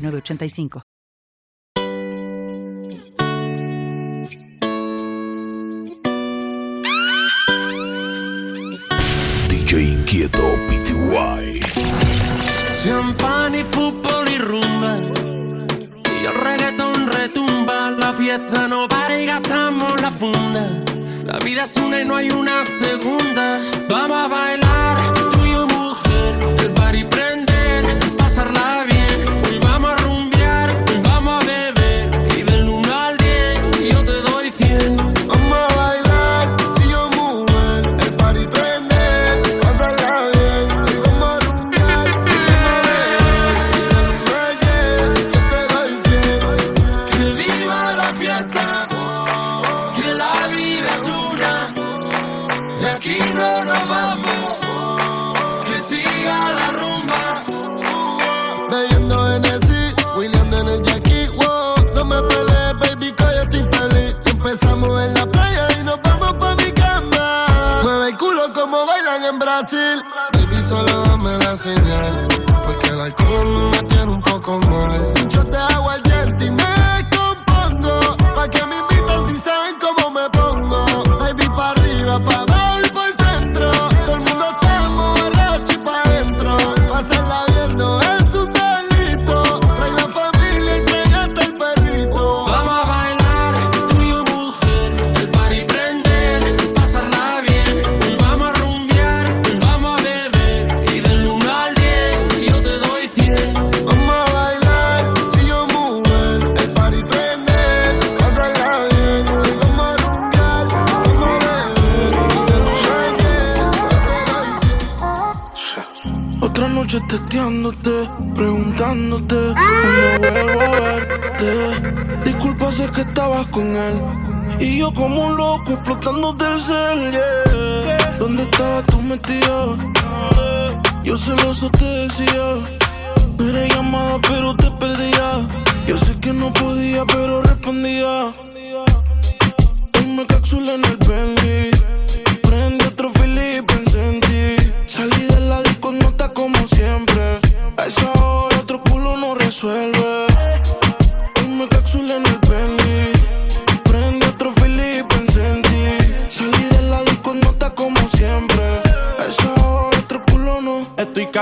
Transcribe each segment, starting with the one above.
985. DJ Inquieto PTY. Champán y fútbol y rumba. Y el reggaetón retumba. La fiesta no para y gastamos la funda. La vida es una y no hay una segunda. Vamos a bailar, tú y yo mujer. El party Baby, solo dame la señal. Porque el alcohol no me tiene un poco mal. Yo te hago el diente y me compongo. Pa' que me invitan si saben cómo me pongo. Baby, pa' arriba, pa' estabas con él. Y yo como un loco explotando del cel. ¿Dónde estabas tú metido? Yo celoso te decía. Era llamada, pero te perdía. Yo sé que no podía, pero respondía. Hoy me cápsula en el Bentley.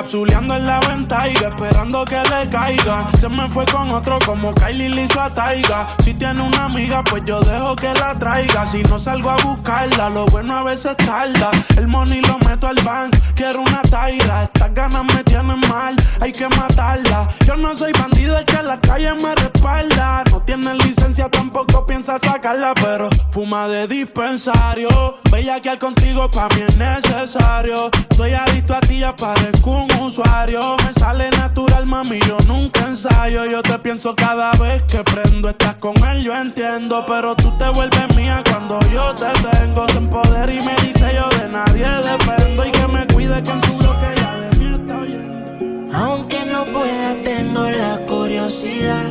Capsuleando en la venta y esperando que le caiga. Se me fue con otro como Kylie le hizo a Taiga. Si tiene una amiga, pues yo dejo que la traiga. Si no salgo a buscarla, lo bueno a veces tarda. El money lo meto al bank, quiero una taira. Estas ganas me tienen mal, hay que matarla. Yo no soy bandido, es que la calle me respalda. No tiene licencia, tampoco piensa sacarla, pero fuma de dispensario. Bella que al contigo pa' mí es necesario. Estoy adicto a ti, ya parezco un usuario. Me sale natural, mami, yo nunca ensayo. Yo te pienso cada vez que prendo. Estás con él, yo entiendo. Pero tú te vuelves mía cuando yo te tengo. Sin poder y me dice yo de nadie dependo. Y que me cuide que en su bloque ya de mí está oyendo. Aunque no pueda, tengo la curiosidad.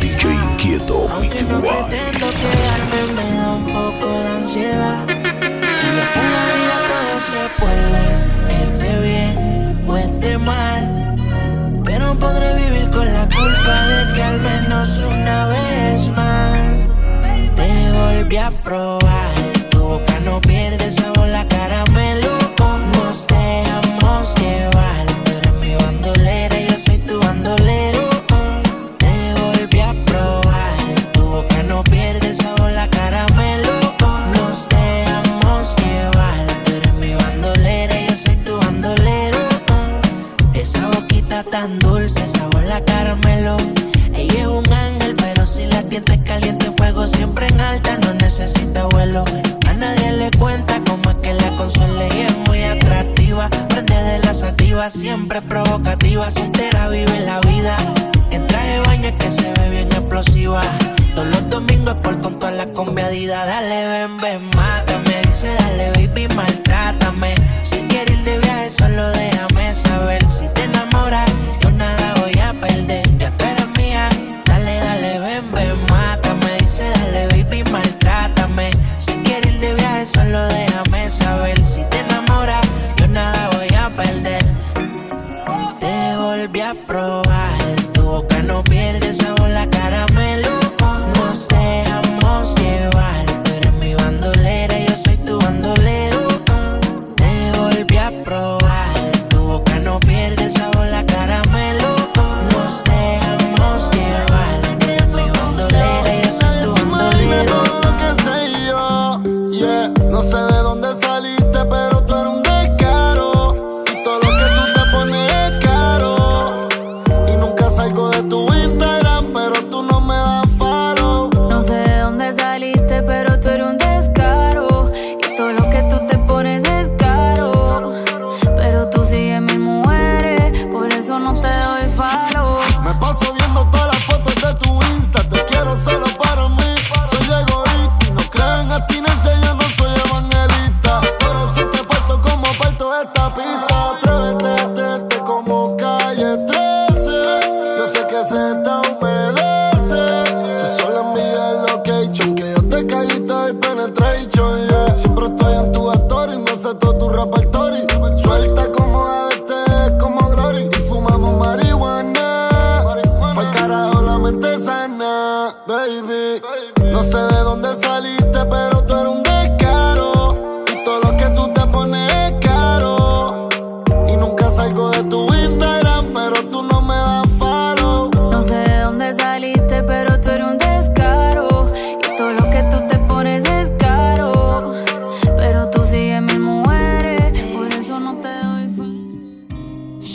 DJ Inquieto, Aunque no pretendo quedarme, me da un poco de ansiedad. Y en la vida todo se puede, esté bien o esté mal. Pero podré vivir con la culpa de que al menos una vez más te volví a probar.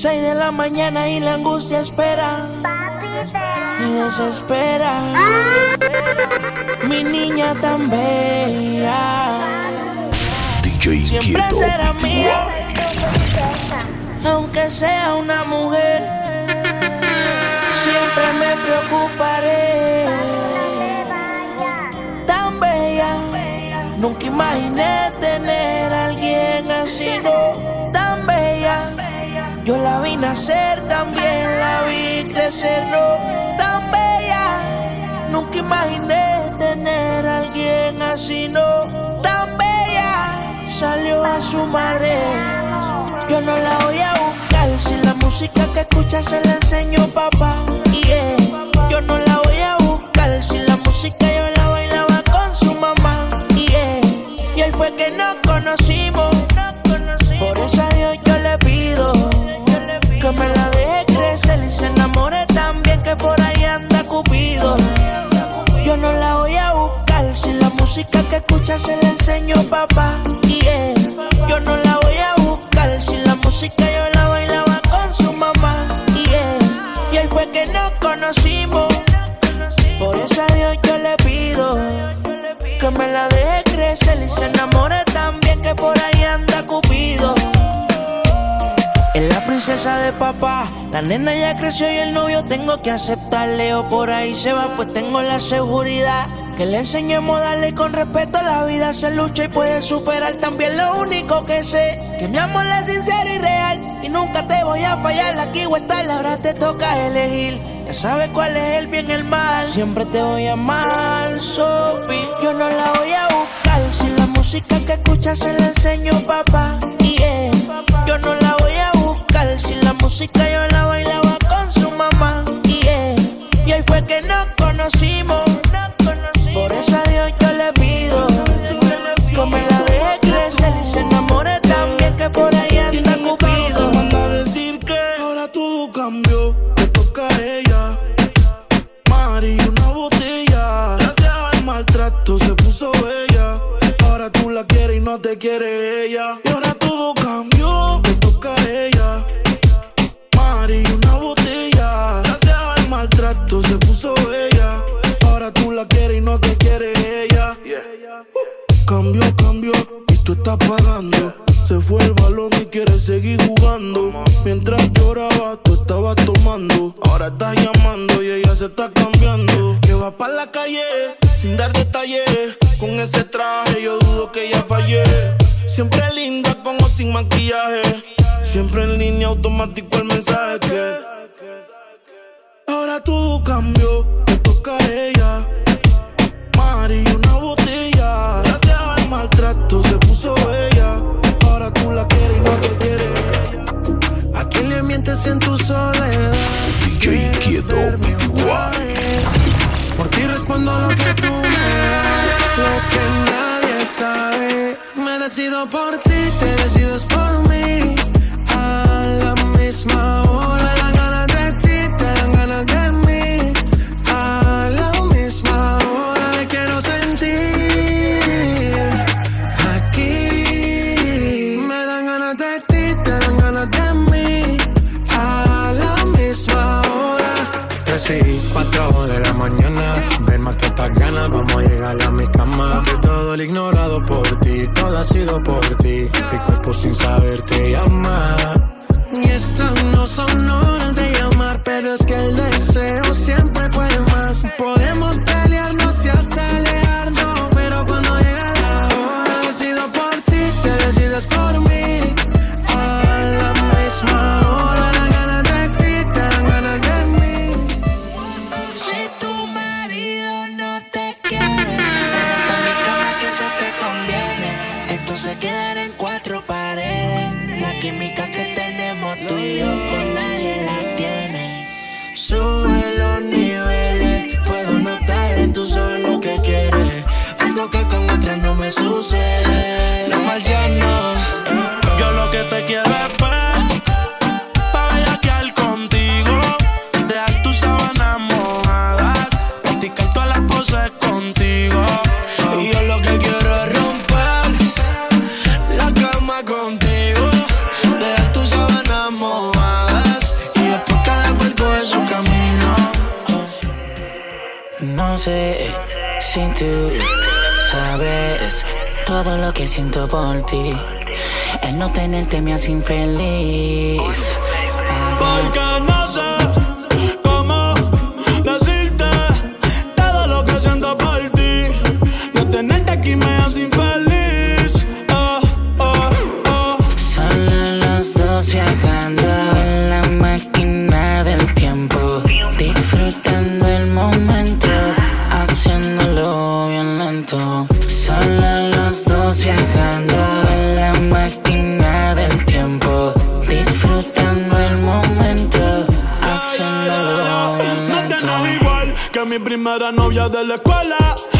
6 de la mañana y la angustia espera. Me desespera. Mi niña tan bella. DJ Siempre Inquieto será mía. Aunque sea una mujer, siempre me preocuparé. Tan bella, nunca imaginé tener a alguien así, no. Yo la vi nacer, también la vi crecer, no. Tan bella, nunca imaginé tener a alguien así, no. Tan bella, salió a su madre. Yo no la voy a buscar si la música que escucha se la enseño papá. Yeah. Yo no la voy a buscar si la música yo la bailaba con su mamá. Yeah. Y él fue que nos conocimos. Por eso a Dios yo por ahí anda Cupido. Yo no la voy a buscar si la música que escucha se la enseño papá. Yeah. Yo no la voy a buscar si la música yo la bailaba con su mamá. Yeah. Y él fue que nos conocimos. La nena ya creció y el novio tengo que aceptarle o por ahí se va pues tengo la seguridad que le enseñemos a darle con respeto la vida se lucha y puede superar. También lo único que sé que mi amor es sincero y real. Y nunca te voy a fallar aquí o estar ahora te toca elegir. Ya sabes cuál es el bien y el mal. Siempre te voy a amar Sophie. Yo no la voy a buscar. Si la música que escuchas se la enseño papá buscar si la música yo la bailaba con su mamá. Yeah. y hoy fue que nos conocimos Ahora estás llamando se está cambiando. Que va para la calle sin dar detalles. Con ese traje yo dudo que ya fallé. Siempre linda con o sin maquillaje. Siempre en línea automático el mensaje. Ahora todo cambió, me toca a ella. Mari, una botella. Gracias al maltrato se puso bella. Ahora tú la quieres y no te quiere ella. ¿A quién le mientes en tu soledad? Por ti respondo lo que tú me das, lo que nadie sabe. Me decido por ti, te decides por mí. Estas ganas, vamos a llegar a mi cama. Que todo el ignorado por ti, todo ha sido por ti. Mi cuerpo sin saber te llama. Y estas no son horas de llamar, pero es que el deseo siempre puede más. Podemos pelearnos y hasta alejarnos, por ti. El no tenerte me hace infeliz. Porque no sé cómo decirte Todo lo que siento por ti No tenerte aquí me hace infeliz Oh, oh, oh Solo los dos viajando en la máquina del tiempo, disfrutando el momento, haciéndolo bien lento. Solo primera novia de la escuela.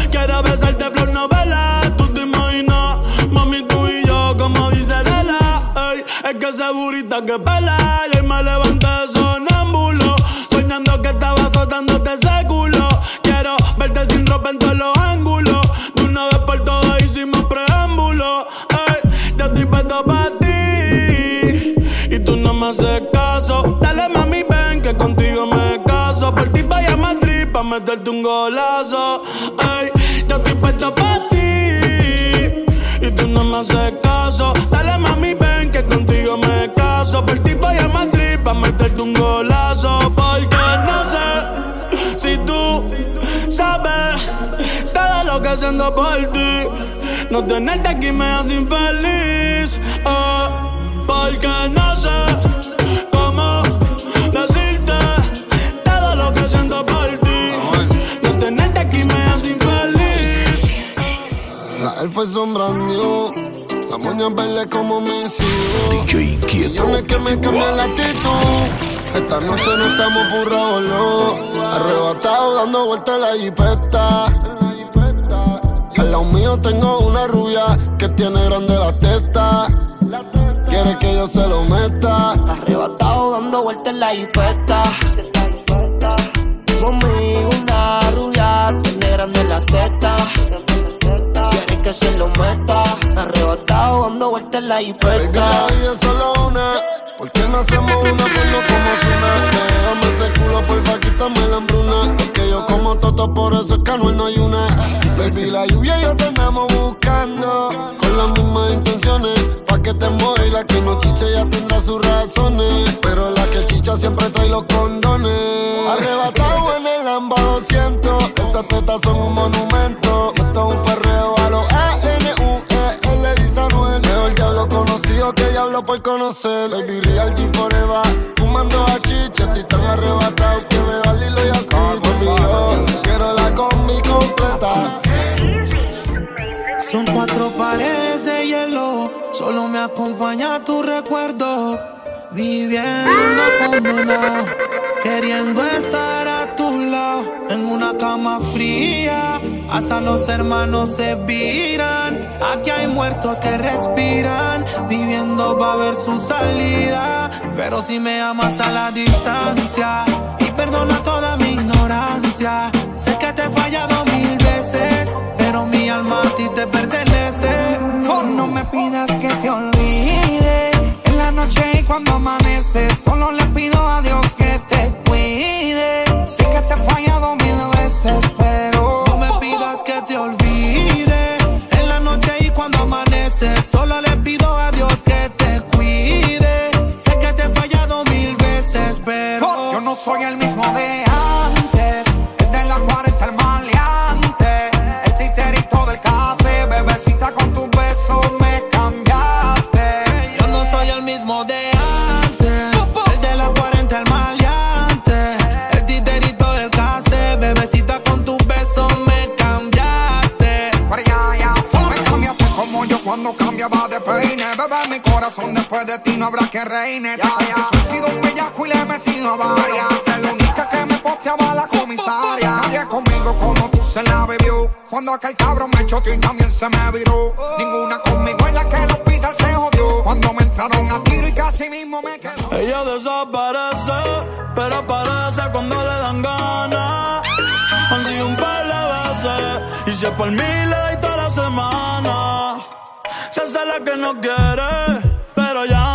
Quiero besarte flor novela. Tú te imaginas, mami, tú y yo Como dice Lela. Ey, Es que esa burita que pela. Y hoy me levanté sonámbulo Soñando que estaba azotándote ese culo. Quiero verte sin ropa en todos los ángulos. De una vez por todas hicimos preámbulo. Ey, Ya estoy para ti. Y tú no me haces meterte un golazo. Ey, ya estoy puesto pa' ti Y tú no me haces caso. Dale mami ven que contigo me caso. Por ti vaya a Madrid pa' meterte un golazo. Porque no sé si tú sabes Todo lo que siento por ti. No tenerte aquí me hace infeliz. Oh, Porque no sé Es sombrando, la moña verde como hijos. DJ Inquieto, Yo me que me cambia la actitud. Esta noche no estamos burrados, no. Arrebatado dando vueltas en la jipeta. Al lado mío tengo una rubia que tiene grande la testa. Quiere que yo se lo meta. Arrebatado dando vueltas en la hipeta. Conmigo una rubia, tiene grande la teta. Se lo meta. Arrebatado dando vueltas en la Porque la hipeta. vida es solo una. ¿Por qué no hacemos una cuando como suena? Déjame ese culo, porfa, quítame la hambruna. No que yo como toto, por eso es que no hay una. Baby, la lluvia y yo te andamos buscando. Con las mismas intenciones. Pa' que te mueva y la que no chiche ya tendrá sus razones. Pero la que chicha siempre trae los condones. Arrebatado en el Lamba 200. Esas tetas son un monumento. Que diablo por conocer. Baby, real G forever. Fumando a chicha, estoy tan arrebatado que me da Lilo y así. Conmigo, quiero la combi completa. Son cuatro paredes de hielo, solo me acompaña tu recuerdo. Viviendo abandonado, queriendo estar. En una cama fría, hasta los hermanos se viran. Aquí hay muertos que respiran, viviendo va a ver su salida. Pero si me amas a la distancia, y perdona toda mi ignorancia. Sé que te he fallado mil veces, pero mi alma a ti te pertenece. No me pidas que te olvide en la noche y cuando amanece. Solo le Ya, ya, he sido un bellaco y le he metido varias. Te la única que me posteaba la comisaria. Nadie conmigo como tú se la bebió. Cuando aquel cabrón me choteó y también se me viró. Ninguna conmigo en la que el hospital se jodió. Cuando me entraron a tiro y casi mismo me quedó. Ella desaparece, pero aparece cuando le dan ganas. Han sido un par de veces, y si es por mí le doy toda la semana. Se hace la que no quiere, pero llama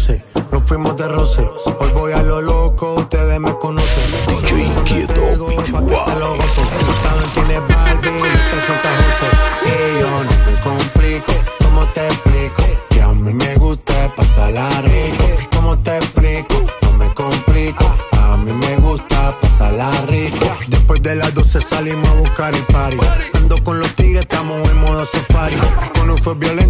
12, nos fuimos de roce. Hoy voy a lo loco, ustedes me conocen. DJ Inquieto, sabes quién es Barbie, son José. Y yo no me complico, ¿cómo te explico? Que a mí me gusta pasarla rico. ¿Cómo te explico? No me complico. A mí me gusta pasarla rico. Después de las 12 salimos a buscar el party. Ando con los tigres, estamos en modo safari. Con un fue violento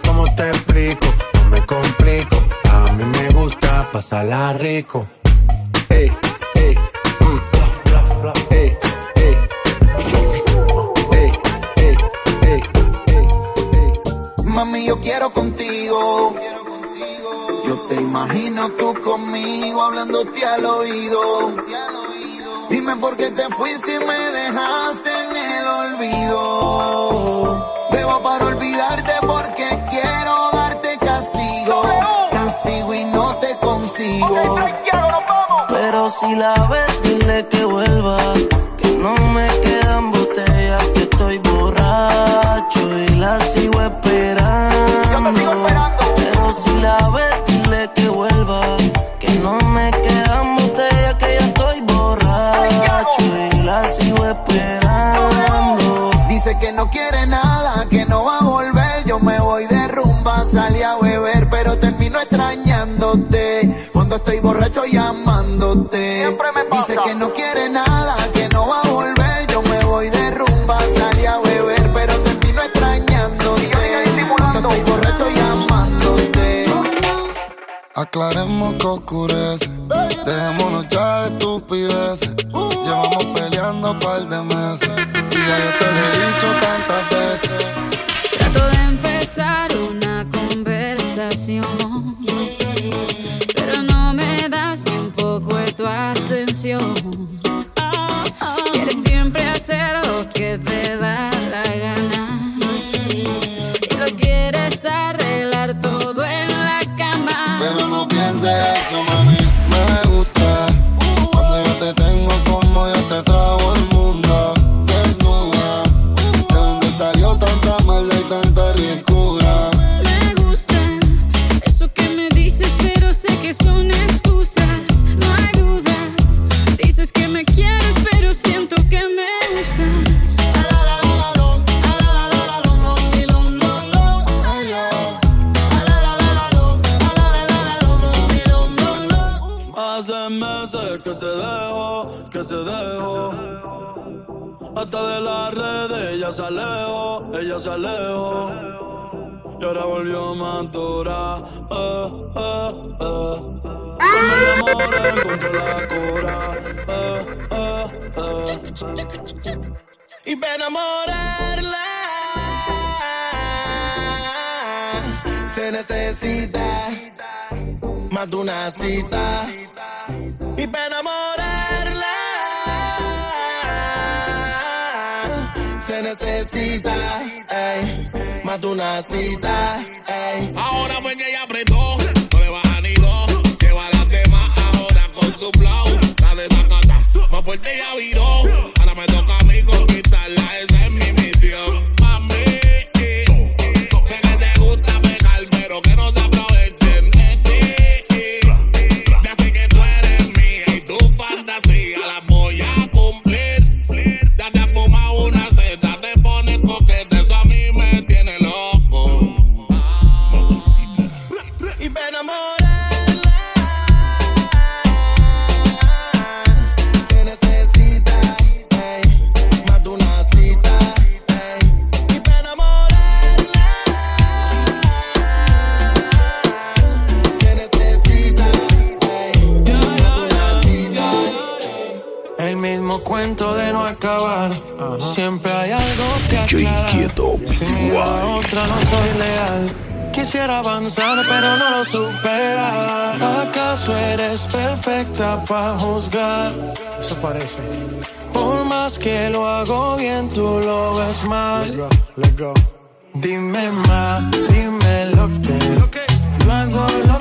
Gusta pasarla rico. Ey, ey, mm, ey, ey. Ey, ey, ey. Mami, yo quiero contigo. Yo te imagino tú conmigo hablándote al oído. Dime por qué te fuiste y me dejaste en el olvido. Pero si la ves, dile que aclaremos que oscurece. Dejémonos ya de estupideces. Llevamos peleando un par de meses. Ya yo te de la red, ella se alejó, ella se alejó. Y ahora volvió madura, eh, eh, eh. Con el amor encontró la cura, eh, eh, eh. Y para enamorarla se necesita más de una cita. necesita, ey, más de una cita, ey. Ahora fue que ella apretó. quisiera avanzar, pero no lo supera. ¿Acaso eres perfecta para juzgar? Eso parece. Por más que lo hago bien, tú lo ves mal. Let go, let go. Dime más, dime lo que yo hago lo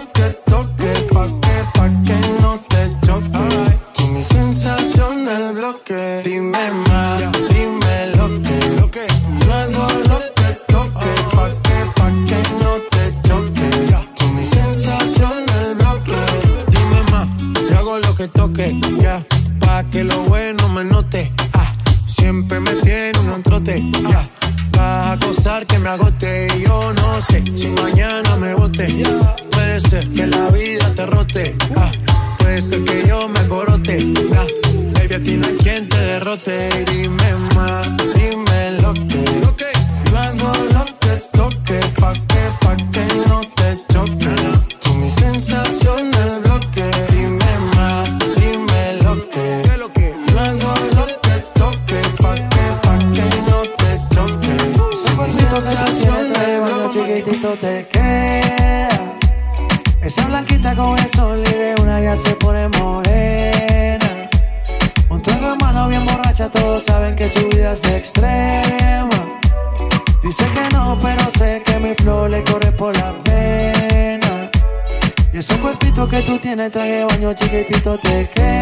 traje baño chiquitito te queda.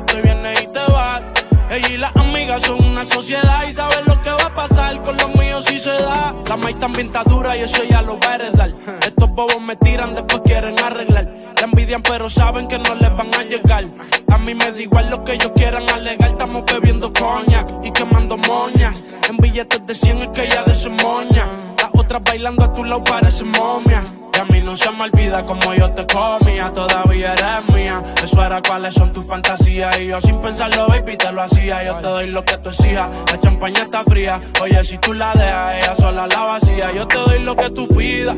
tú te vienes y te vas. Ella y las amigas son una sociedad y saben lo que va a pasar con los míos si se da. La maíz también está dura y eso ya lo va a heredar. Estos bobos me tiran, después quieren arreglar. La envidian pero saben que no les van a llegar. A mí me da igual lo que ellos quieran alegar. Estamos bebiendo coña y quemando moñas. En billetes de 100 es que ya de su moña otras bailando a tu lado parecen momias. Y a mí no se me olvida como yo te comía, todavía eres mía. Eso era cuáles son tus fantasías. Y yo sin pensarlo, baby, te lo hacía. Yo te doy lo que tú exijas. La champaña está fría. Oye, si tú la dejas, ella sola la vacía. Yo te doy lo que tú pidas.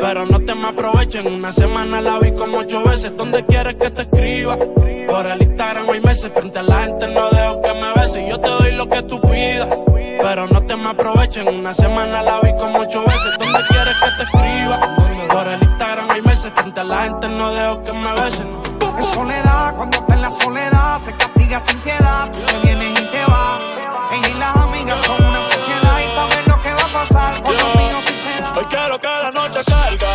Pero no te me aprovechen. Una semana la vi como ocho veces. ¿Dónde quieres que te escriba? Por el Instagram hay meses frente a la gente no dejo que me beses. Yo te doy lo que tú pidas, pero no te me aprovechen. Una semana la vi como ocho veces. ¿Dónde quieres que te escriba? Por el Instagram hay meses frente a la gente no dejo que me beses. No. En soledad, cuando está en la soledad, se castiga sin piedad. Tú te vienes y te vas. Ella y las amigas son una sociedad y saben lo que va a pasar con los míos si se da. Hoy quiero que la noche salga.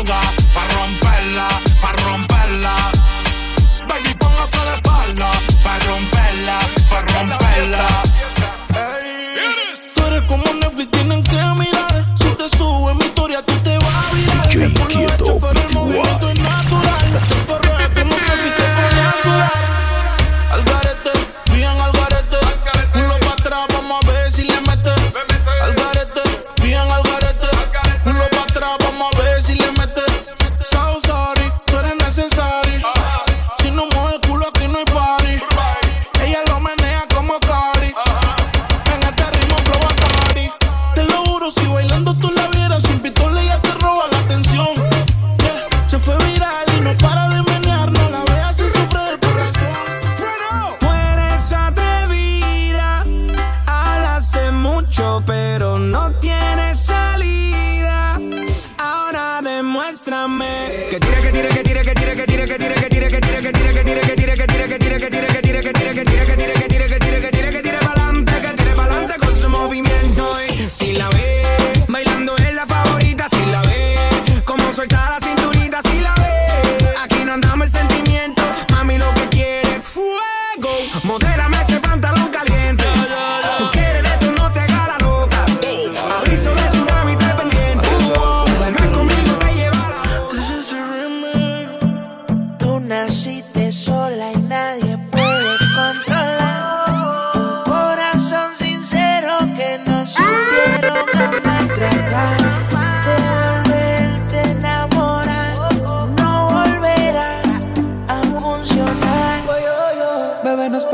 Stronger.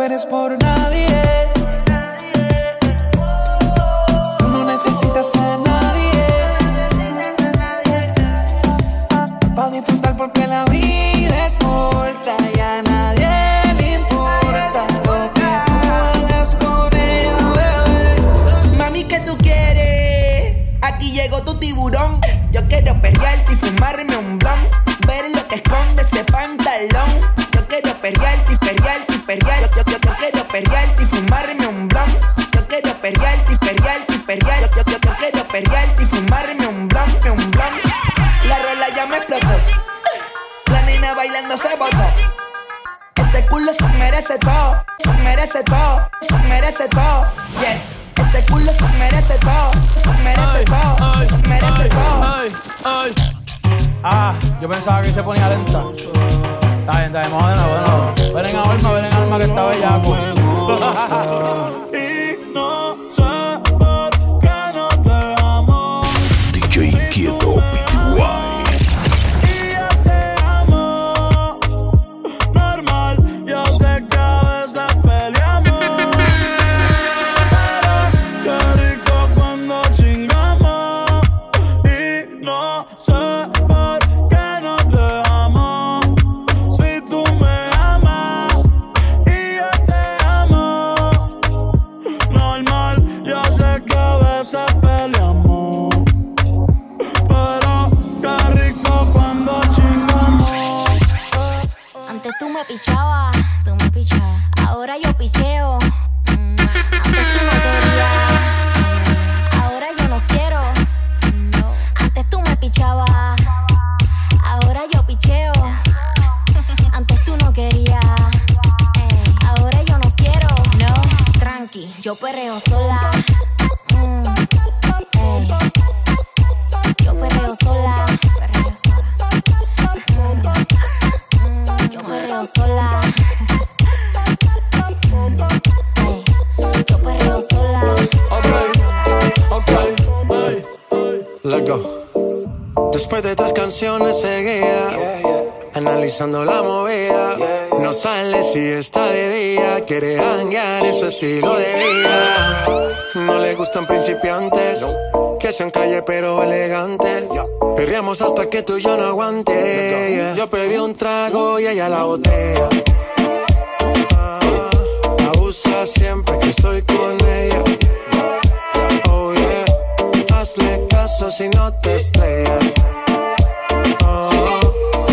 puedes por nada. Trago y ella la botella. Ah, Abusa siempre que estoy con ella. Oh yeah, hazle caso si no te estrellas. Oh,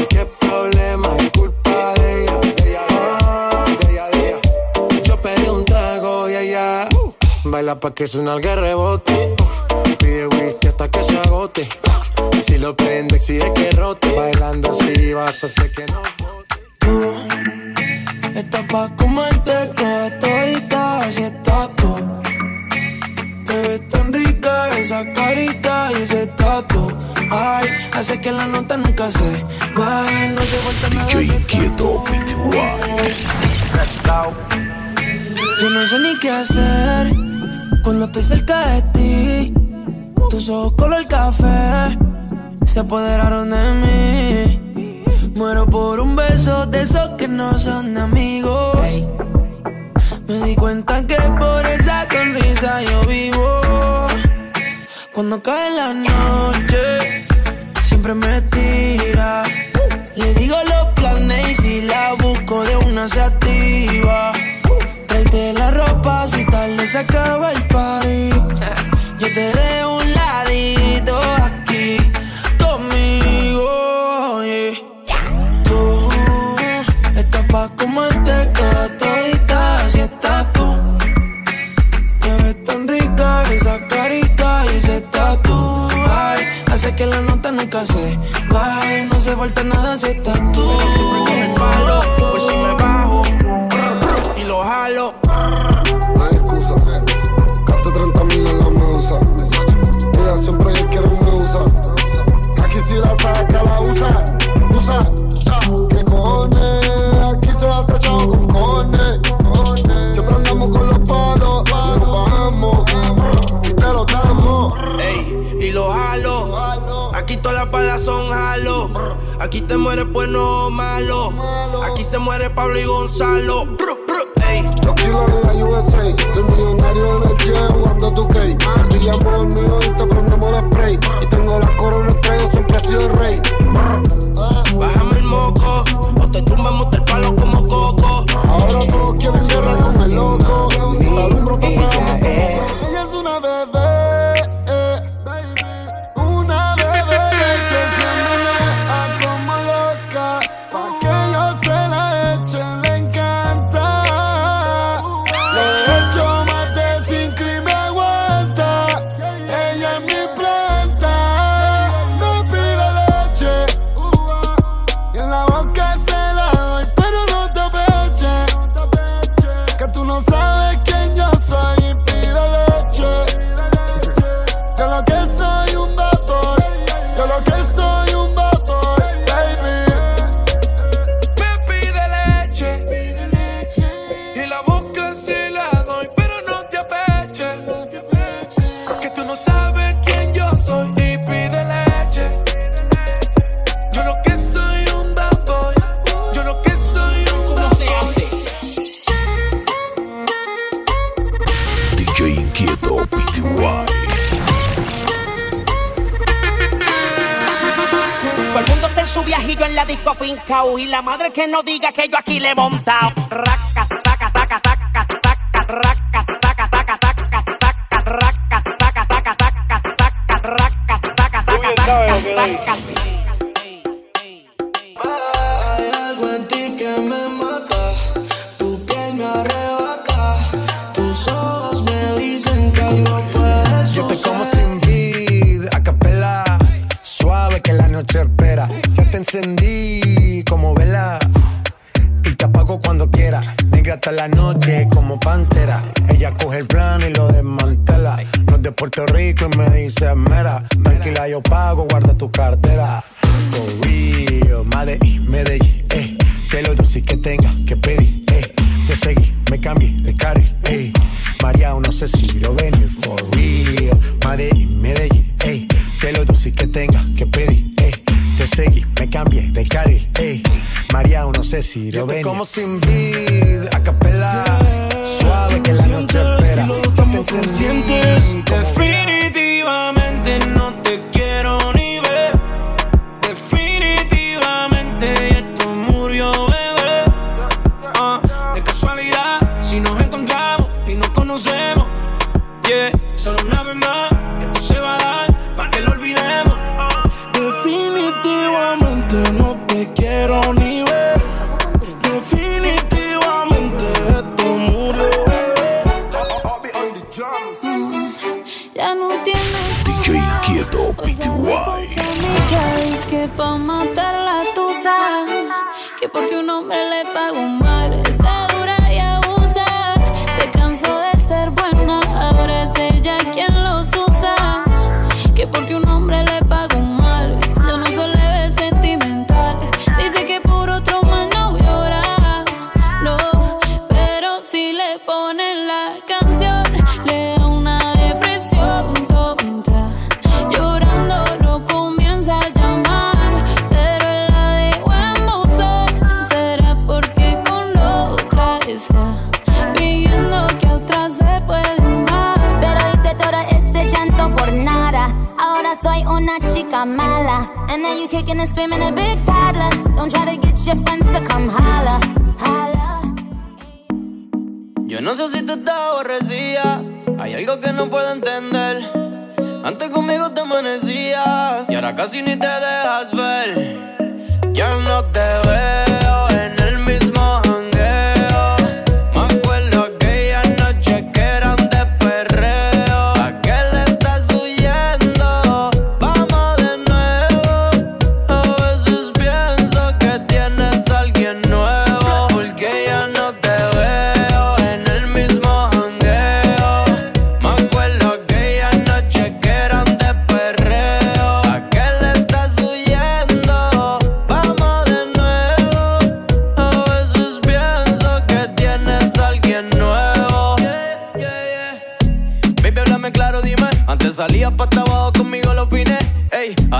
qué problema es culpa de ella. De ella, de ella, de. Yo pedí un trago y ella baila pa' que suena el rebote. Pide whisky hasta que se agote. Si lo prende, exige que rote. Bailando así vas a hacer que no. Pa' comerte toda todita, así estás tú. Te ves tan rica esa carita y ese tatu. Ay, hace que la nota nunca se baje, no se vuelta nada. DJ Inquieto. Yo no sé ni qué hacer cuando estoy cerca de ti. Tus ojos color café se apoderaron de mí. Muero por un beso de esos que no son amigos. Me di cuenta que por esa sonrisa yo vivo. Cuando cae la noche, siempre me tira. Le digo los planes y si la busco de una se activa. Tráete la ropa si tarde se acaba el party. Yo te dejo pa' comerte toda todita, así estás tú. Te ves tan rica esa carita y ese tatu. Ay, hace que la nota nunca se baje, no se falta nada si estás tú. Siempre con el palo, pues si me bajo y lo jalo. No hay excusa. Gaste 30 mil en la mesa. Ella siempre quiere me usa. Aquí si la saca, la usa. Usa, Te mueres bueno o malo. Aquí se muere Pablo y Gonzalo. Bru, bru, ey. Los kilos en la USA. Estoy millonario en el jet jugando tu gay. Pillamos el mío y te prendemos el spray. Y tengo la corona estrella, siempre he sido el rey. Bájame el moco, o te tumbamos el palo como coco. Ahora todos quieren guerra con el loco. Y si la alumbro, te pegamos Ella que no diga que yo Ella coge el plano y lo desmantela. No es de Puerto Rico y me dice mera. Tranquila, yo pago, guarda tu cartera. For real, Medellín, Medellín, eh. Que lo dulce que tenga que pedir, eh. Te seguí, me cambié de carril, eh. María, no sé si lo venir, for real. Medellín, Medellín, eh. Que lo dulce que tenga que pedir, eh. Te seguí, me cambié de carril, eh. María, no sé si lo venir. como sin vid, a capela. Suave que la noche espera. Te como Definitivamente no te porque un hombre le paga un mal, And now you kicking and screaming a big toddler. Don't try to get your friends to come holla. Holla. Yo no sé si tú estás aborrecida. Hay algo que no puedo entender. Antes conmigo te amanecías y ahora casi ni te dejas ver. Ya no te veo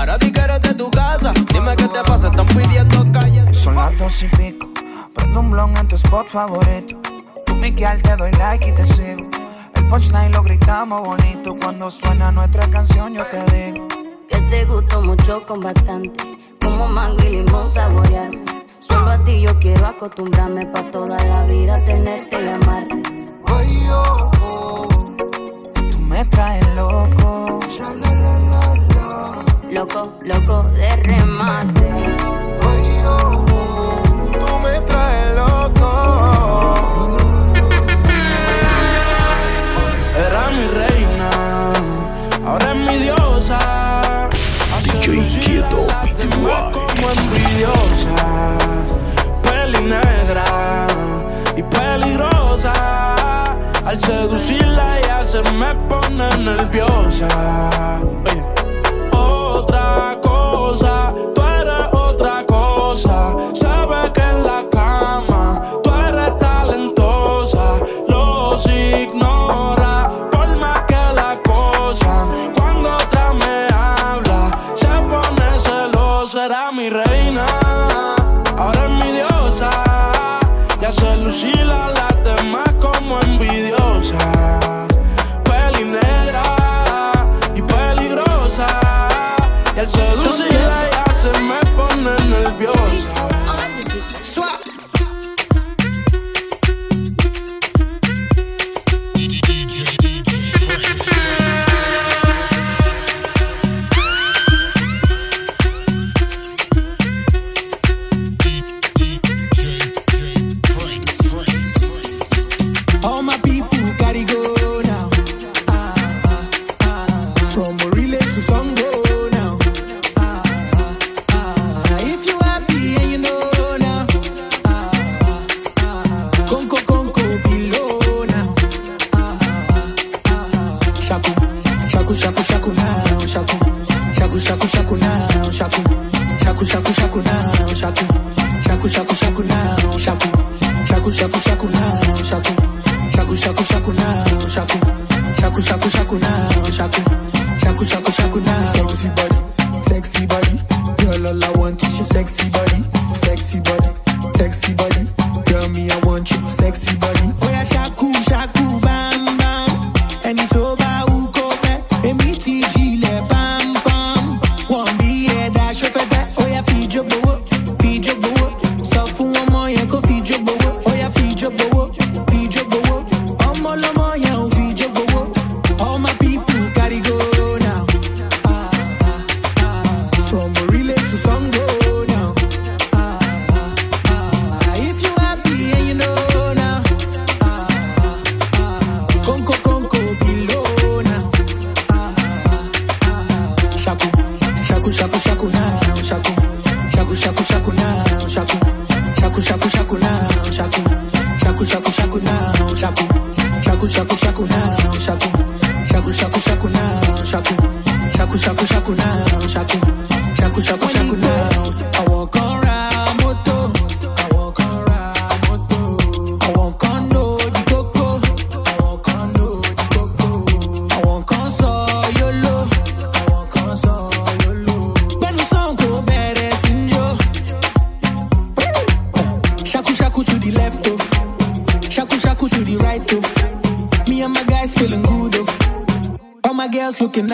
ahora di que eres de tu casa. Dime qué te pasa, están pidiendo calle. Son las dos y pico. Prendo un blon en tu spot favorito. Tú Miguel, te doy like y te sigo. El punchline lo gritamos bonito. Cuando suena nuestra canción, yo te digo. Que te gustó mucho con bastante. Como mango y limón saborearme. Solo a ti yo quiero acostumbrarme pa' toda la vida tenerte y amarte. Ay, oh, oh, tú me traes loco. Loco, loco de remate. Ay, oh, oh, tú me traes loco. Era mi reina, ahora es mi diosa. DJ Inquieto. Como envidiosas, peli negra y peligrosa. Al seducirla ella se me pone nerviosa. Otra cosa, tú eres otra cosa. Sabes que en la cama tú eres talentosa. Los ignora por más que la cosa. Cuando otra me habla, se pone celosa. Era mi reina, ahora es mi diosa. Y hace lucir a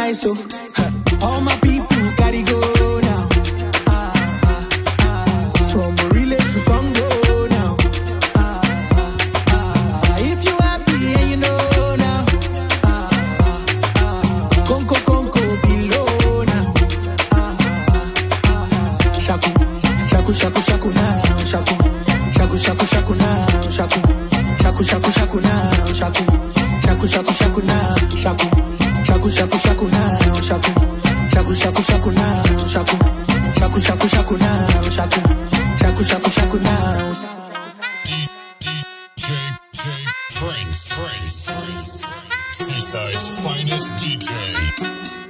nice oh. All my people gotta go now. From Morile to Songo now. Uh, if you happy and you know now. Conco Conco below now. Shaku, shaku, shaku, shaku now. Shaku, shaku, shaku, shaku now. Shaku, shaku, shaku, shaku now. Shaku, shaku, shaku, shaku now. Shaku, shaku, shaku, shaku now. Shaku, shaku, shaku, shaku now. Shaku, shaku, shaku, shaku now. Shaku, shaku, shaku, shaku now. J J Franks Seaside's finest DJ. DJ Inquieto PTY.